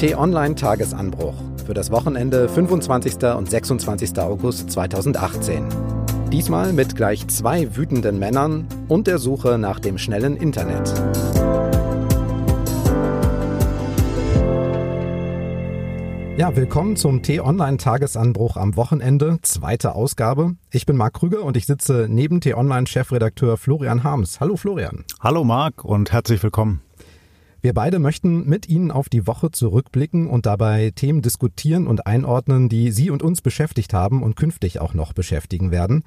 T-Online Tagesanbruch für das Wochenende 25. und 26. August 2018. Diesmal mit gleich zwei wütenden Männern und der Suche nach dem schnellen Internet. Ja, willkommen zum T-Online-Tagesanbruch am Wochenende, zweite Ausgabe. Ich bin Marc Krüger und ich sitze neben T-Online-Chefredakteur Florian Harms. Hallo Florian. Hallo Marc und herzlich willkommen. Wir beide möchten mit Ihnen auf die Woche zurückblicken und dabei Themen diskutieren und einordnen, die Sie und uns beschäftigt haben und künftig auch noch beschäftigen werden.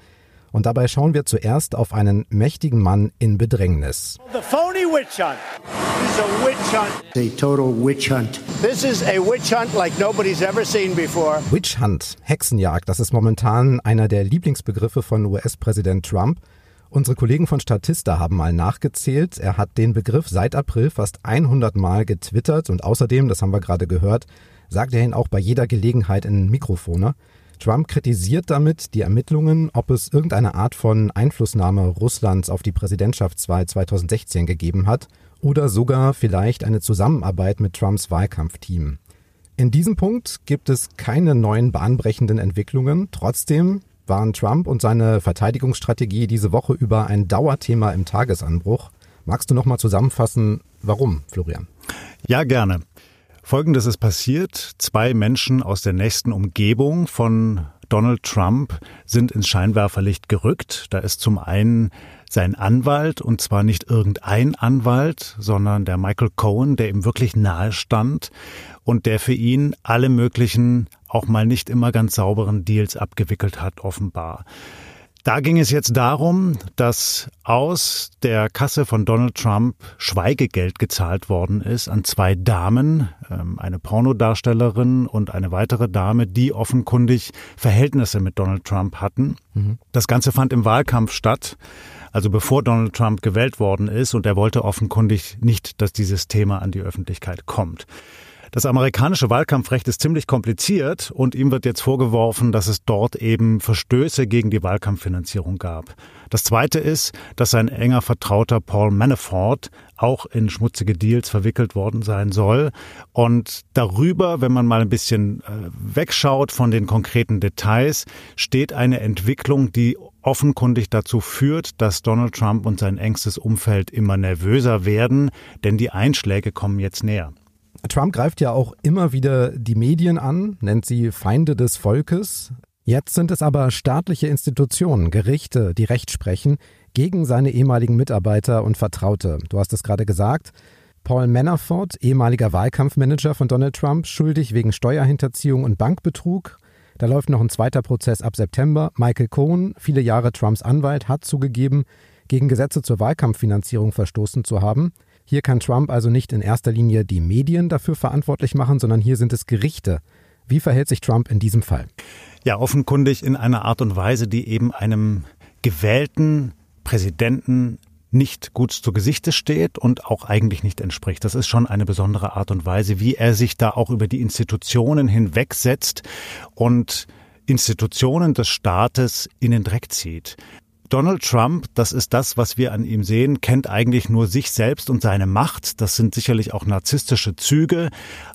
Und dabei schauen wir zuerst auf einen mächtigen Mann in Bedrängnis. The phony witch hunt. This is a witch hunt. A total witch hunt. This is a witch hunt like nobody's ever seen before. Witch Hunt, Hexenjagd, das ist momentan einer der Lieblingsbegriffe von US-Präsident Trump. Unsere Kollegen von Statista haben mal nachgezählt. Er hat den Begriff seit April fast 100 Mal getwittert und außerdem, das haben wir gerade gehört, sagt er ihn auch bei jeder Gelegenheit in Mikrofone. Trump kritisiert damit die Ermittlungen, ob es irgendeine Art von Einflussnahme Russlands auf die Präsidentschaftswahl 2016 gegeben hat oder sogar vielleicht eine Zusammenarbeit mit Trumps Wahlkampfteam. In diesem Punkt gibt es keine neuen bahnbrechenden Entwicklungen. Trotzdem waren Trump und seine Verteidigungsstrategie diese Woche über ein Dauerthema im Tagesanbruch. Magst du noch mal zusammenfassen, warum, Florian? Ja, gerne. Folgendes ist passiert. Zwei Menschen aus der nächsten Umgebung von Donald Trump sind ins Scheinwerferlicht gerückt. Da ist zum einen sein Anwalt, und zwar nicht irgendein Anwalt, sondern der Michael Cohen, der ihm wirklich nahe stand und der für ihn alle möglichen, auch mal nicht immer ganz sauberen Deals abgewickelt hat, offenbar. Da ging es jetzt darum, dass aus der Kasse von Donald Trump Schweigegeld gezahlt worden ist an zwei Damen, ähm, eine Pornodarstellerin und eine weitere Dame, die offenkundig Verhältnisse mit Donald Trump hatten. Mhm. Das Ganze fand im Wahlkampf statt, also bevor Donald Trump gewählt worden ist, und er wollte offenkundig nicht, dass dieses Thema an die Öffentlichkeit kommt. Das amerikanische Wahlkampfrecht ist ziemlich kompliziert und ihm wird jetzt vorgeworfen, dass es dort eben Verstöße gegen die Wahlkampffinanzierung gab. Das Zweite ist, dass sein enger Vertrauter Paul Manafort auch in schmutzige Deals verwickelt worden sein soll. Und darüber, wenn man mal ein bisschen äh, wegschaut von den konkreten Details, steht eine Entwicklung, die offenkundig dazu führt, dass Donald Trump und sein engstes Umfeld immer nervöser werden, denn die Einschläge kommen jetzt näher. Trump greift ja auch immer wieder die Medien an, nennt sie Feinde des Volkes. Jetzt sind es aber staatliche Institutionen, Gerichte, die Recht sprechen gegen seine ehemaligen Mitarbeiter und Vertraute. Du hast es gerade gesagt. Paul Manafort, ehemaliger Wahlkampfmanager von Donald Trump, schuldig wegen Steuerhinterziehung und Bankbetrug. Da läuft noch ein zweiter Prozess ab September. Michael Cohen, viele Jahre Trumps Anwalt, hat zugegeben, gegen Gesetze zur Wahlkampffinanzierung verstoßen zu haben. Hier kann Trump also nicht in erster Linie die Medien dafür verantwortlich machen, sondern hier sind es Gerichte. Wie verhält sich Trump in diesem Fall? Ja, offenkundig in einer Art und Weise, die eben einem gewählten Präsidenten nicht gut zu Gesichte steht und auch eigentlich nicht entspricht. Das ist schon eine besondere Art und Weise, wie er sich da auch über die Institutionen hinwegsetzt und Institutionen des Staates in den Dreck zieht. Donald Trump, das ist das, was wir an ihm sehen, kennt eigentlich nur sich selbst und seine Macht. Das sind sicherlich auch narzisstische Züge.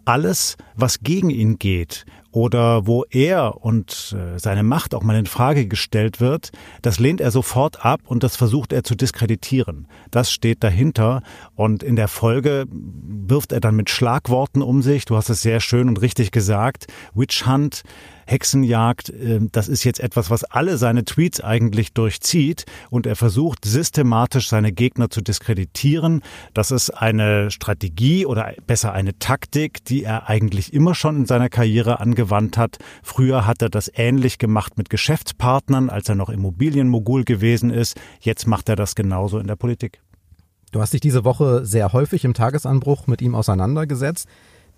Alles, was gegen ihn geht oder wo er und äh, seine Macht auch mal in Frage gestellt wird, das lehnt er sofort ab und das versucht er zu diskreditieren. Das steht dahinter und in der Folge wirft er dann mit Schlagworten um sich. Du hast es sehr schön und richtig gesagt. Witch Hunt Hexenjagd, ähm, das ist jetzt etwas, was alle seine Tweets eigentlich durchzieht und er versucht systematisch seine Gegner zu diskreditieren. Das ist eine Strategie oder besser eine Taktik, die er eigentlich immer schon in seiner Karriere angewandt hat. Früher hat er das ähnlich gemacht mit Geschäftspartnern, als er noch Immobilienmogul gewesen ist. Jetzt macht er das genauso in der Politik. Du hast dich diese Woche sehr häufig im Tagesanbruch mit ihm auseinandergesetzt.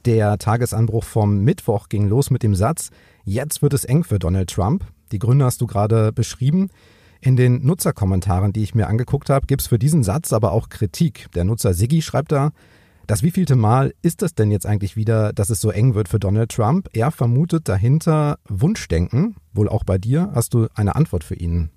Der Tagesanbruch vom Mittwoch ging los mit dem Satz, jetzt wird es eng für Donald Trump. Die Gründe hast du gerade beschrieben. In den Nutzerkommentaren, die ich mir angeguckt habe, gibt es für diesen Satz aber auch Kritik. Der Nutzer Siggi schreibt da, das wievielte Mal ist es denn jetzt eigentlich wieder, dass es so eng wird für Donald Trump? Er vermutet dahinter Wunschdenken, wohl auch bei dir. Hast du eine Antwort für ihn?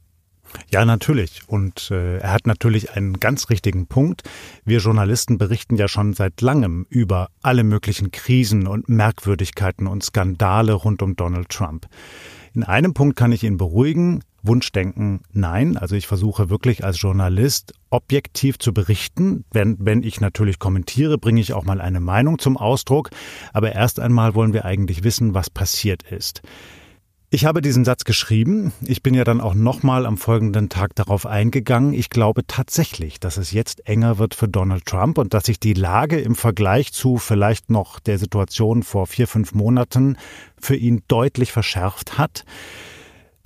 Ja, natürlich. Und äh, er hat natürlich einen ganz richtigen Punkt. Wir Journalisten berichten ja schon seit langem über alle möglichen Krisen und Merkwürdigkeiten und Skandale rund um Donald Trump. In einem Punkt kann ich ihn beruhigen. Wunschdenken, nein. Also ich versuche wirklich als Journalist objektiv zu berichten. Wenn, wenn ich natürlich kommentiere, bringe ich auch mal eine Meinung zum Ausdruck. Aber erst einmal wollen wir eigentlich wissen, was passiert ist. Ich habe diesen Satz geschrieben. Ich bin ja dann auch nochmal am folgenden Tag darauf eingegangen. Ich glaube tatsächlich, dass es jetzt enger wird für Donald Trump und dass sich die Lage im Vergleich zu vielleicht noch der Situation vor vier, fünf Monaten für ihn deutlich verschärft hat.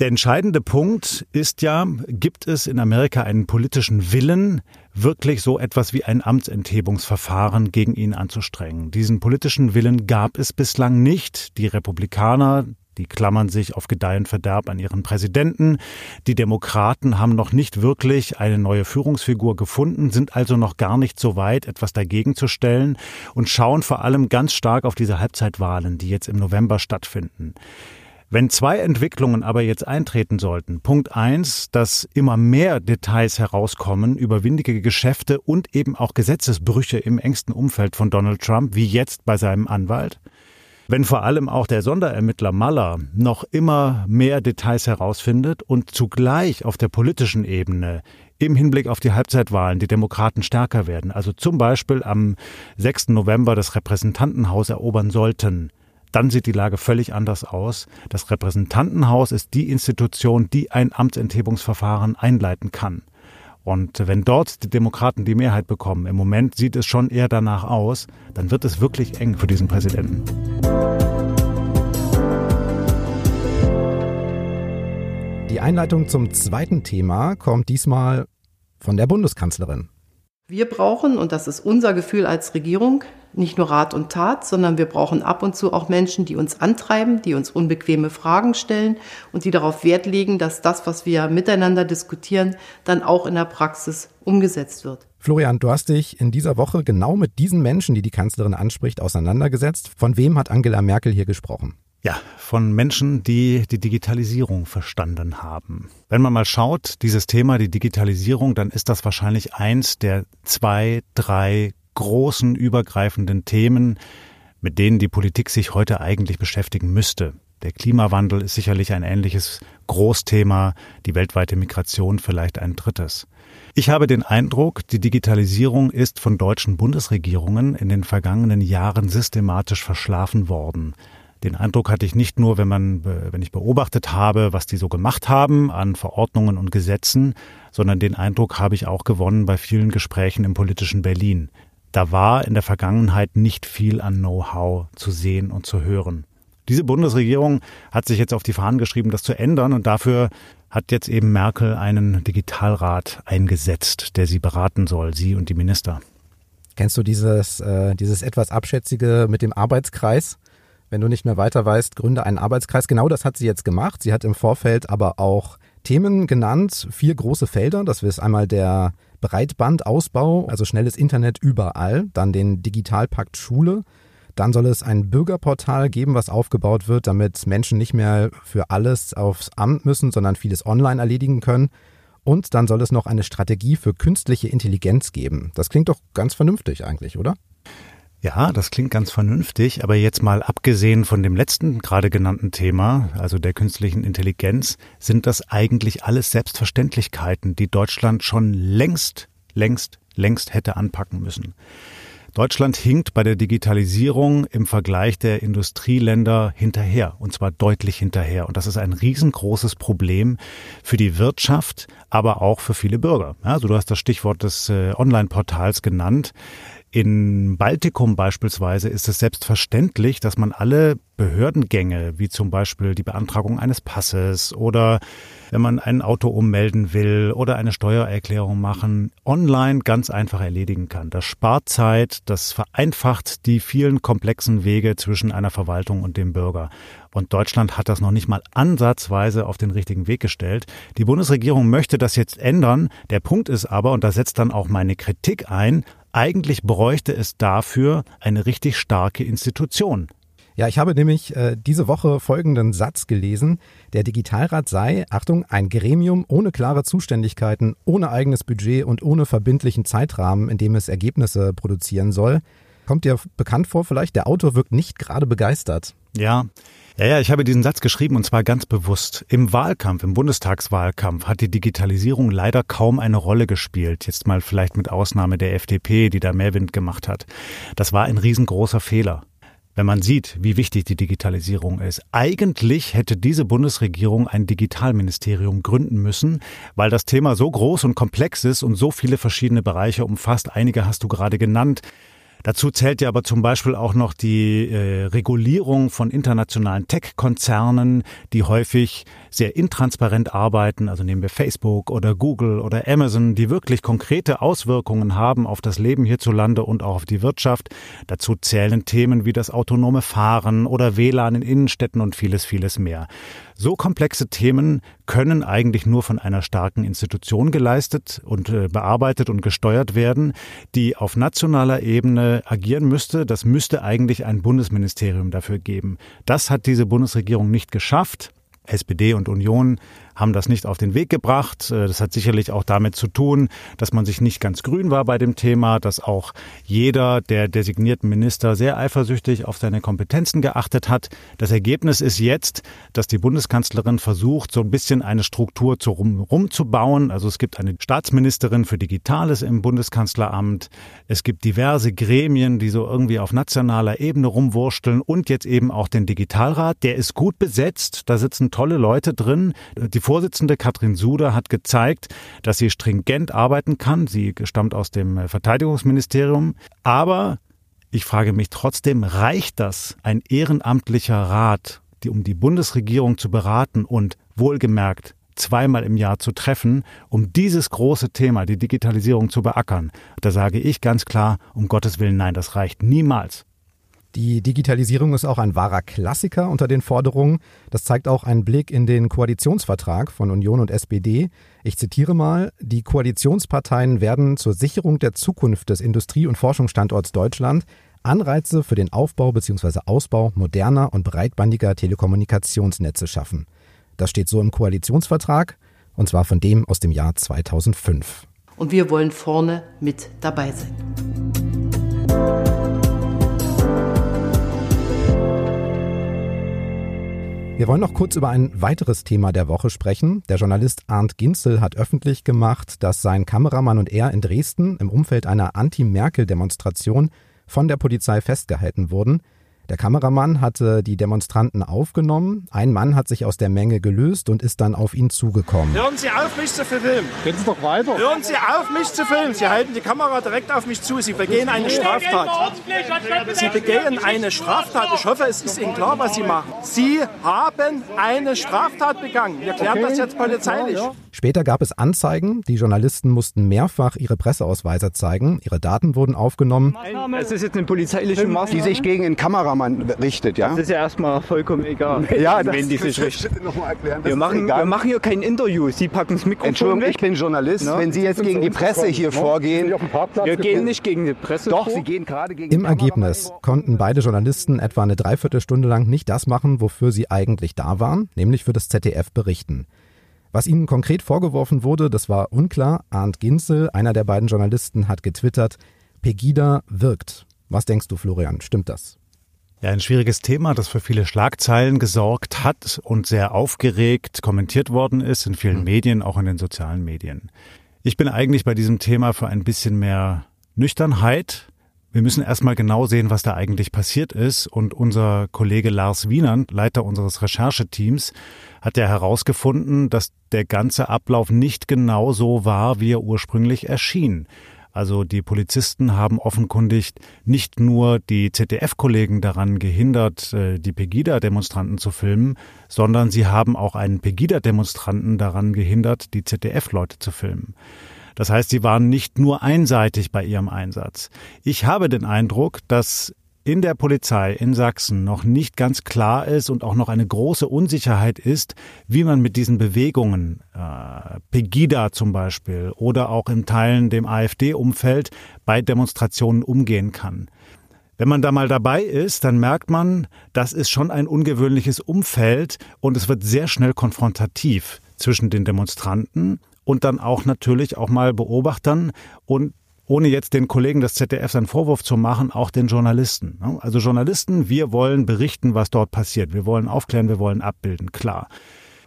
Der entscheidende Punkt ist ja, gibt es in Amerika einen politischen Willen, wirklich so etwas wie ein Amtsenthebungsverfahren gegen ihn anzustrengen. Diesen politischen Willen gab es bislang nicht. Die Republikaner, die klammern sich auf Gedeih und Verderb an ihren Präsidenten. Die Demokraten haben noch nicht wirklich eine neue Führungsfigur gefunden, sind also noch gar nicht so weit, etwas dagegen zu stellen und schauen vor allem ganz stark auf diese Halbzeitwahlen, die jetzt im November stattfinden. Wenn zwei Entwicklungen aber jetzt eintreten sollten, Punkt eins, dass immer mehr Details herauskommen über windige Geschäfte und eben auch Gesetzesbrüche im engsten Umfeld von Donald Trump, wie jetzt bei seinem Anwalt, wenn vor allem auch der Sonderermittler Maller noch immer mehr Details herausfindet und zugleich auf der politischen Ebene im Hinblick auf die Halbzeitwahlen die Demokraten stärker werden, also zum Beispiel am 6. November das Repräsentantenhaus erobern sollten, dann sieht die Lage völlig anders aus. Das Repräsentantenhaus ist die Institution, die ein Amtsenthebungsverfahren einleiten kann. Und wenn dort die Demokraten die Mehrheit bekommen, im Moment sieht es schon eher danach aus, dann wird es wirklich eng für diesen Präsidenten. Die Einleitung zum zweiten Thema kommt diesmal von der Bundeskanzlerin. Wir brauchen, und das ist unser Gefühl als Regierung, nicht nur Rat und Tat, sondern wir brauchen ab und zu auch Menschen, die uns antreiben, die uns unbequeme Fragen stellen und die darauf Wert legen, dass das, was wir miteinander diskutieren, dann auch in der Praxis umgesetzt wird. Florian, du hast dich in dieser Woche genau mit diesen Menschen, die die Kanzlerin anspricht, auseinandergesetzt. Von wem hat Angela Merkel hier gesprochen? Ja, von Menschen, die die Digitalisierung verstanden haben. Wenn man mal schaut, dieses Thema, die Digitalisierung, dann ist das wahrscheinlich eins der zwei, drei großen, übergreifenden Themen, mit denen die Politik sich heute eigentlich beschäftigen müsste. Der Klimawandel ist sicherlich ein ähnliches Großthema, die weltweite Migration vielleicht ein drittes. Ich habe den Eindruck, die Digitalisierung ist von deutschen Bundesregierungen in den vergangenen Jahren systematisch verschlafen worden. Den Eindruck hatte ich nicht nur, wenn man, wenn ich beobachtet habe, was die so gemacht haben an Verordnungen und Gesetzen, sondern den Eindruck habe ich auch gewonnen bei vielen Gesprächen im politischen Berlin. Da war in der Vergangenheit nicht viel an Know-how zu sehen und zu hören. Diese Bundesregierung hat sich jetzt auf die Fahnen geschrieben, das zu ändern und dafür hat jetzt eben Merkel einen Digitalrat eingesetzt, der sie beraten soll, sie und die Minister. Kennst du dieses, äh, dieses etwas abschätzige mit dem Arbeitskreis? Wenn du nicht mehr weiter weißt, gründe einen Arbeitskreis. Genau das hat sie jetzt gemacht. Sie hat im Vorfeld aber auch Themen genannt, vier große Felder. Das ist einmal der Breitbandausbau, also schnelles Internet überall, dann den Digitalpakt Schule. Dann soll es ein Bürgerportal geben, was aufgebaut wird, damit Menschen nicht mehr für alles aufs Amt müssen, sondern vieles online erledigen können. Und dann soll es noch eine Strategie für künstliche Intelligenz geben. Das klingt doch ganz vernünftig eigentlich, oder? Ja, das klingt ganz vernünftig, aber jetzt mal abgesehen von dem letzten gerade genannten Thema, also der künstlichen Intelligenz, sind das eigentlich alles Selbstverständlichkeiten, die Deutschland schon längst, längst, längst hätte anpacken müssen. Deutschland hinkt bei der Digitalisierung im Vergleich der Industrieländer hinterher, und zwar deutlich hinterher. Und das ist ein riesengroßes Problem für die Wirtschaft, aber auch für viele Bürger. Also du hast das Stichwort des äh, Online-Portals genannt. In Baltikum beispielsweise ist es selbstverständlich, dass man alle Behördengänge, wie zum Beispiel die Beantragung eines Passes oder wenn man ein Auto ummelden will oder eine Steuererklärung machen, online ganz einfach erledigen kann. Das spart Zeit, das vereinfacht die vielen komplexen Wege zwischen einer Verwaltung und dem Bürger. Und Deutschland hat das noch nicht mal ansatzweise auf den richtigen Weg gestellt. Die Bundesregierung möchte das jetzt ändern. Der Punkt ist aber, und da setzt dann auch meine Kritik ein, eigentlich bräuchte es dafür eine richtig starke Institution. Ja, ich habe nämlich äh, diese Woche folgenden Satz gelesen. Der Digitalrat sei, Achtung, ein Gremium ohne klare Zuständigkeiten, ohne eigenes Budget und ohne verbindlichen Zeitrahmen, in dem es Ergebnisse produzieren soll. Kommt dir bekannt vor vielleicht? Der Autor wirkt nicht gerade begeistert. Ja, ja, ja, ich habe diesen Satz geschrieben und zwar ganz bewusst. Im Wahlkampf, im Bundestagswahlkampf hat die Digitalisierung leider kaum eine Rolle gespielt. Jetzt mal vielleicht mit Ausnahme der FDP, die da mehr Wind gemacht hat. Das war ein riesengroßer Fehler wenn man sieht, wie wichtig die Digitalisierung ist. Eigentlich hätte diese Bundesregierung ein Digitalministerium gründen müssen, weil das Thema so groß und komplex ist und so viele verschiedene Bereiche umfasst. Einige hast du gerade genannt. Dazu zählt ja aber zum Beispiel auch noch die äh, Regulierung von internationalen Tech-Konzernen, die häufig sehr intransparent arbeiten. Also nehmen wir Facebook oder Google oder Amazon, die wirklich konkrete Auswirkungen haben auf das Leben hierzulande und auch auf die Wirtschaft. Dazu zählen Themen wie das autonome Fahren oder WLAN in Innenstädten und vieles, vieles mehr. So komplexe Themen können eigentlich nur von einer starken Institution geleistet und äh, bearbeitet und gesteuert werden, die auf nationaler Ebene agieren müsste. Das müsste eigentlich ein Bundesministerium dafür geben. Das hat diese Bundesregierung nicht geschafft. SPD und Union haben das nicht auf den Weg gebracht. Äh, das hat sicherlich auch damit zu tun, dass man sich nicht ganz grün war bei dem Thema, dass auch jeder der designierten Minister sehr eifersüchtig auf seine Kompetenzen geachtet hat. Das Ergebnis ist jetzt, dass die Bundeskanzlerin versucht, so ein bisschen eine Struktur zu rum, rumzubauen. Also es gibt eine Staatsministerin für Digitales im Bundeskanzleramt. Es gibt diverse Gremien, die so irgendwie auf nationaler Ebene rumwursteln und jetzt eben auch den Digitalrat. Der ist gut besetzt. Da sitzen tolle Leute drin. Die Vorsitzende Katrin Suder hat gezeigt, dass sie stringent arbeiten kann. Sie stammt aus dem äh, Verteidigungsministerium. Aber ich frage mich trotzdem, reicht das, ein ehrenamtlicher Rat, die, um die Bundesregierung zu beraten und wohlgemerkt zweimal im Jahr zu treffen, um dieses große Thema, die Digitalisierung zu beackern? Da sage ich ganz klar, um Gottes Willen, nein, das reicht niemals. Die Digitalisierung ist auch ein wahrer Klassiker unter den Forderungen. Das zeigt auch ein Blick in den Koalitionsvertrag von Union und SPD. Ich zitiere mal, die Koalitionsparteien werden zur Sicherung der Zukunft des Industrie- und Forschungsstandorts Deutschland Anreize für den Aufbau bzw. Ausbau moderner und breitbandiger Telekommunikationsnetze schaffen. Das steht so im Koalitionsvertrag und zwar von dem aus dem Jahr 2005. Und wir wollen vorne mit dabei sein. Wir wollen noch kurz über ein weiteres Thema der Woche sprechen. Der Journalist Arndt Ginzel hat öffentlich gemacht, dass sein Kameramann und er in Dresden im Umfeld einer Anti-Merkel-Demonstration von der Polizei festgehalten wurden. Der Kameramann hatte die Demonstranten aufgenommen. Ein Mann hat sich aus der Menge gelöst und ist dann auf ihn zugekommen. Hören Sie auf, mich zu filmen. Gehen Sie doch weiter. Hören Sie auf, mich zu filmen. Sie halten die Kamera direkt auf mich zu. Sie begehen eine Straftat. Sie begehen eine Straftat. Ich hoffe, es ist Ihnen klar, was Sie machen. Sie haben eine Straftat begangen. Wir klären okay. das jetzt polizeilich. Später gab es Anzeigen. Die Journalisten mussten mehrfach ihre Presseausweise zeigen. Ihre Daten wurden aufgenommen. Es ist jetzt eine polizeiliche Maßnahme, die sich gegen den Kameramann richtet, ja? Das ist ja erstmal vollkommen egal. ja, wenn die sich richtet. Wir machen, wir machen hier kein Interview. Sie packen das Mikrofon Entschuldigung, weg. ich bin Journalist. Na? Wenn Sie jetzt gegen die Presse hier vorgehen... Wir gehen nicht gegen die Presse Doch, Sie gehen gerade gegen Im Ergebnis konnten beide Journalisten etwa eine Dreiviertelstunde lang nicht das machen, wofür sie eigentlich da waren, nämlich für das ZDF berichten. Was ihnen konkret vorgeworfen wurde, das war unklar. Arndt Ginzel, einer der beiden Journalisten, hat getwittert, Pegida wirkt. Was denkst du, Florian? Stimmt das? Ja, ein schwieriges Thema, das für viele Schlagzeilen gesorgt hat und sehr aufgeregt kommentiert worden ist in vielen mhm. Medien, auch in den sozialen Medien. Ich bin eigentlich bei diesem Thema für ein bisschen mehr Nüchternheit, wir müssen erstmal genau sehen, was da eigentlich passiert ist. Und unser Kollege Lars Wienand, Leiter unseres Rechercheteams, hat ja herausgefunden, dass der ganze Ablauf nicht genau so war, wie er ursprünglich erschien. Also die Polizisten haben offenkundig nicht nur die ZDF-Kollegen daran gehindert, äh, die Pegida-Demonstranten zu filmen, sondern sie haben auch einen Pegida-Demonstranten daran gehindert, die ZDF-Leute zu filmen. Das heißt, sie waren nicht nur einseitig bei ihrem Einsatz. Ich habe den Eindruck, dass in der Polizei in Sachsen noch nicht ganz klar ist und auch noch eine große Unsicherheit ist, wie man mit diesen Bewegungen, äh, Pegida zum Beispiel oder auch in Teilen dem AfD-Umfeld bei Demonstrationen umgehen kann. Wenn man da mal dabei ist, dann merkt man, das ist schon ein ungewöhnliches Umfeld und es wird sehr schnell konfrontativ zwischen den Demonstranten und dann auch natürlich auch mal Beobachtern und ohne jetzt den Kollegen des ZDF einen Vorwurf zu machen, auch den Journalisten. Also Journalisten, wir wollen berichten, was dort passiert. Wir wollen aufklären, wir wollen abbilden, klar.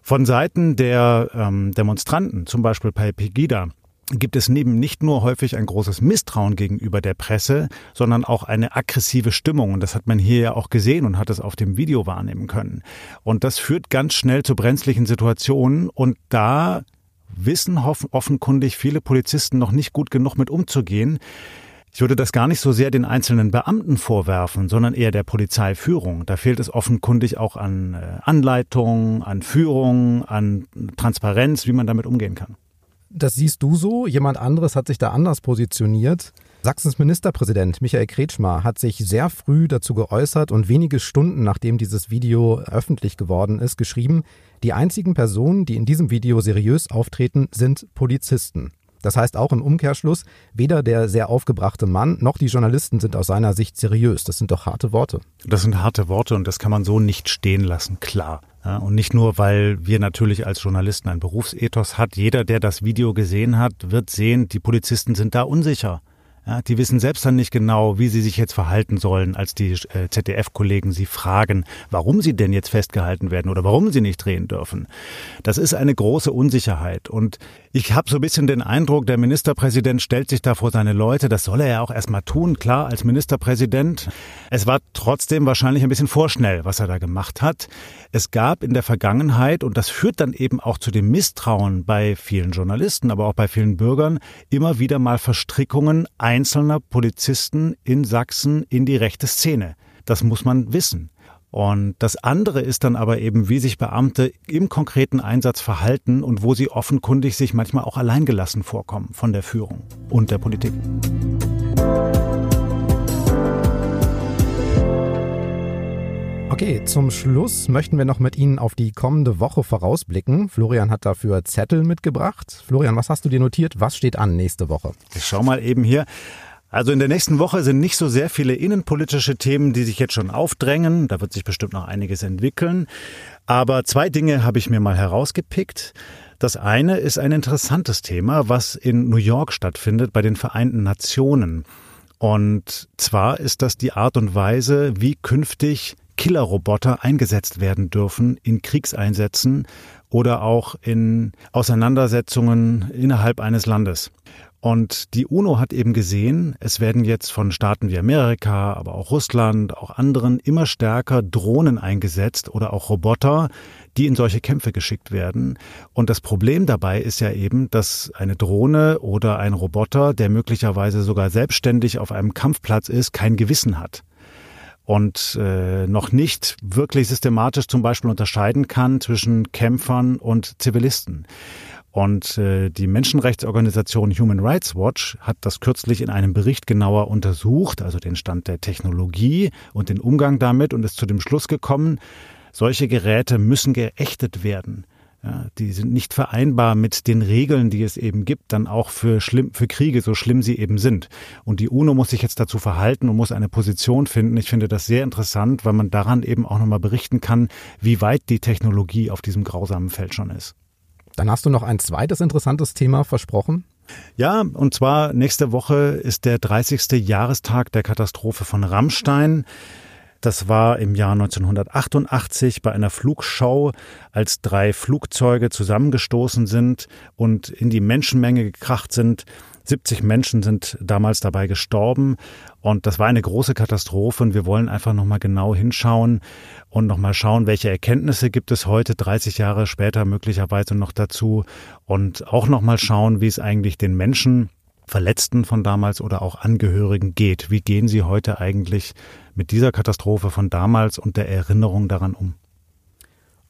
Von Seiten der ähm, Demonstranten, zum Beispiel bei Pegida, gibt es neben nicht nur häufig ein großes Misstrauen gegenüber der Presse, sondern auch eine aggressive Stimmung. Und das hat man hier ja auch gesehen und hat es auf dem Video wahrnehmen können. Und das führt ganz schnell zu brenzlichen Situationen. Und da wissen offenkundig viele Polizisten noch nicht gut genug mit umzugehen. Ich würde das gar nicht so sehr den einzelnen Beamten vorwerfen, sondern eher der Polizeiführung. Da fehlt es offenkundig auch an äh, Anleitung, an Führung, an Transparenz, wie man damit umgehen kann. Das siehst du so. Jemand anderes hat sich da anders positioniert. Sachsens Ministerpräsident Michael Kretschmer hat sich sehr früh dazu geäußert und wenige Stunden nachdem dieses Video öffentlich geworden ist, geschrieben, die einzigen Personen, die in diesem Video seriös auftreten, sind Polizisten. Das heißt auch im Umkehrschluss, weder der sehr aufgebrachte Mann noch die Journalisten sind aus seiner Sicht seriös. Das sind doch harte Worte. Das sind harte Worte und das kann man so nicht stehen lassen, klar. Ja, und nicht nur, weil wir natürlich als Journalisten ein Berufsethos hat. Jeder, der das Video gesehen hat, wird sehen, die Polizisten sind da unsicher. Ja, die wissen selbst dann nicht genau, wie sie sich jetzt verhalten sollen, als die äh, ZDF-Kollegen sie fragen, warum sie denn jetzt festgehalten werden oder warum sie nicht drehen dürfen. Das ist eine große Unsicherheit. Und ich habe so ein bisschen den Eindruck, der Ministerpräsident stellt sich da vor seine Leute. Das soll er ja auch erstmal tun, klar, als Ministerpräsident. Es war trotzdem wahrscheinlich ein bisschen vorschnell, was er da gemacht hat. Es gab in der Vergangenheit, und das führt dann eben auch zu dem Misstrauen bei vielen Journalisten, aber auch bei vielen Bürgern, immer wieder mal Verstrickungen einzelner Polizisten in Sachsen in die rechte Szene. Das muss man wissen. Und das andere ist dann aber eben, wie sich Beamte im konkreten Einsatz verhalten und wo sie offenkundig sich manchmal auch alleingelassen vorkommen von der Führung und der Politik. Okay, zum Schluss möchten wir noch mit Ihnen auf die kommende Woche vorausblicken. Florian hat dafür Zettel mitgebracht. Florian, was hast du dir notiert? Was steht an nächste Woche? Ich schau mal eben hier. Also in der nächsten Woche sind nicht so sehr viele innenpolitische Themen, die sich jetzt schon aufdrängen. Da wird sich bestimmt noch einiges entwickeln. Aber zwei Dinge habe ich mir mal herausgepickt. Das eine ist ein interessantes Thema, was in New York stattfindet bei den Vereinten Nationen. Und zwar ist das die Art und Weise, wie künftig Killerroboter eingesetzt werden dürfen in Kriegseinsätzen oder auch in Auseinandersetzungen innerhalb eines Landes. Und die UNO hat eben gesehen, es werden jetzt von Staaten wie Amerika, aber auch Russland, auch anderen immer stärker Drohnen eingesetzt oder auch Roboter, die in solche Kämpfe geschickt werden. Und das Problem dabei ist ja eben, dass eine Drohne oder ein Roboter, der möglicherweise sogar selbstständig auf einem Kampfplatz ist, kein Gewissen hat und äh, noch nicht wirklich systematisch zum Beispiel unterscheiden kann zwischen Kämpfern und Zivilisten. Und äh, die Menschenrechtsorganisation Human Rights Watch hat das kürzlich in einem Bericht genauer untersucht, also den Stand der Technologie und den Umgang damit und ist zu dem Schluss gekommen, solche Geräte müssen geächtet werden. Ja, die sind nicht vereinbar mit den Regeln, die es eben gibt, dann auch für, schlimm, für Kriege, so schlimm sie eben sind. Und die UNO muss sich jetzt dazu verhalten und muss eine Position finden. Ich finde das sehr interessant, weil man daran eben auch nochmal berichten kann, wie weit die Technologie auf diesem grausamen Feld schon ist. Dann hast du noch ein zweites interessantes Thema versprochen. Ja, und zwar nächste Woche ist der 30. Jahrestag der Katastrophe von Rammstein. Das war im Jahr 1988 bei einer Flugschau, als drei Flugzeuge zusammengestoßen sind und in die Menschenmenge gekracht sind. 70 Menschen sind damals dabei gestorben und das war eine große Katastrophe und wir wollen einfach nochmal genau hinschauen und nochmal schauen, welche Erkenntnisse gibt es heute, 30 Jahre später möglicherweise noch dazu und auch nochmal schauen, wie es eigentlich den Menschen Verletzten von damals oder auch Angehörigen geht. Wie gehen sie heute eigentlich mit dieser Katastrophe von damals und der Erinnerung daran um?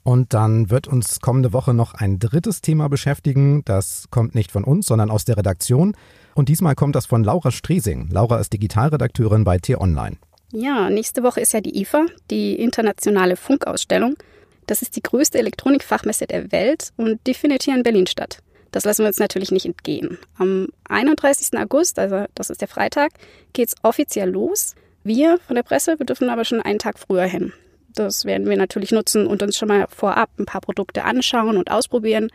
Und dann wird uns kommende Woche noch ein drittes Thema beschäftigen. Das kommt nicht von uns, sondern aus der Redaktion. Und diesmal kommt das von Laura Stresing. Laura ist Digitalredakteurin bei T-Online. Ja, nächste Woche ist ja die IFA, die internationale Funkausstellung. Das ist die größte Elektronikfachmesse der Welt und die findet hier in Berlin statt. Das lassen wir uns natürlich nicht entgehen. Am 31. August, also das ist der Freitag, geht es offiziell los Wir von der Presse, wir dürfen aber schon einen Tag früher hin. Das werden wir natürlich nutzen und uns schon mal vorab ein paar Produkte anschauen und ausprobieren.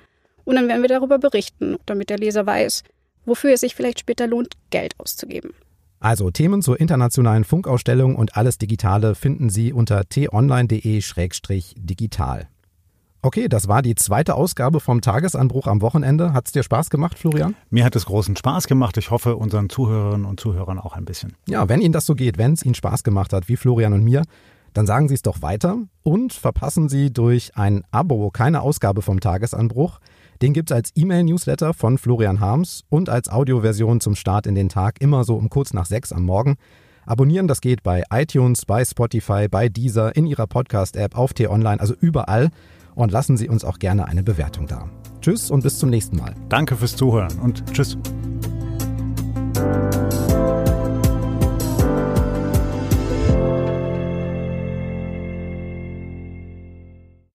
Und dann werden wir darüber berichten, damit der Leser weiß, wofür es sich vielleicht später lohnt, Geld auszugeben. Also Themen zur internationalen Funkausstellung und alles Digitale finden Sie unter t-online.de-digital. Okay, das war die zweite Ausgabe vom Tagesanbruch am Wochenende. Hat es dir Spaß gemacht, Florian? Mir hat es großen Spaß gemacht. Ich hoffe, unseren Zuhörerinnen und Zuhörern auch ein bisschen. Ja, wenn Ihnen das so geht, wenn es Ihnen Spaß gemacht hat, wie Florian und mir, dann sagen Sie es doch weiter und verpassen Sie durch ein Abo keine Ausgabe vom Tagesanbruch. Den gibt es als E-Mail-Newsletter von Florian Harms und als Audioversion zum Start in den Tag immer so um kurz nach sechs am Morgen. Abonnieren, das geht bei iTunes, bei Spotify, bei Deezer, in Ihrer Podcast-App, auf T-Online, also überall und lassen Sie uns auch gerne eine Bewertung da. Tschüss und bis zum nächsten Mal. Danke fürs Zuhören und tschüss.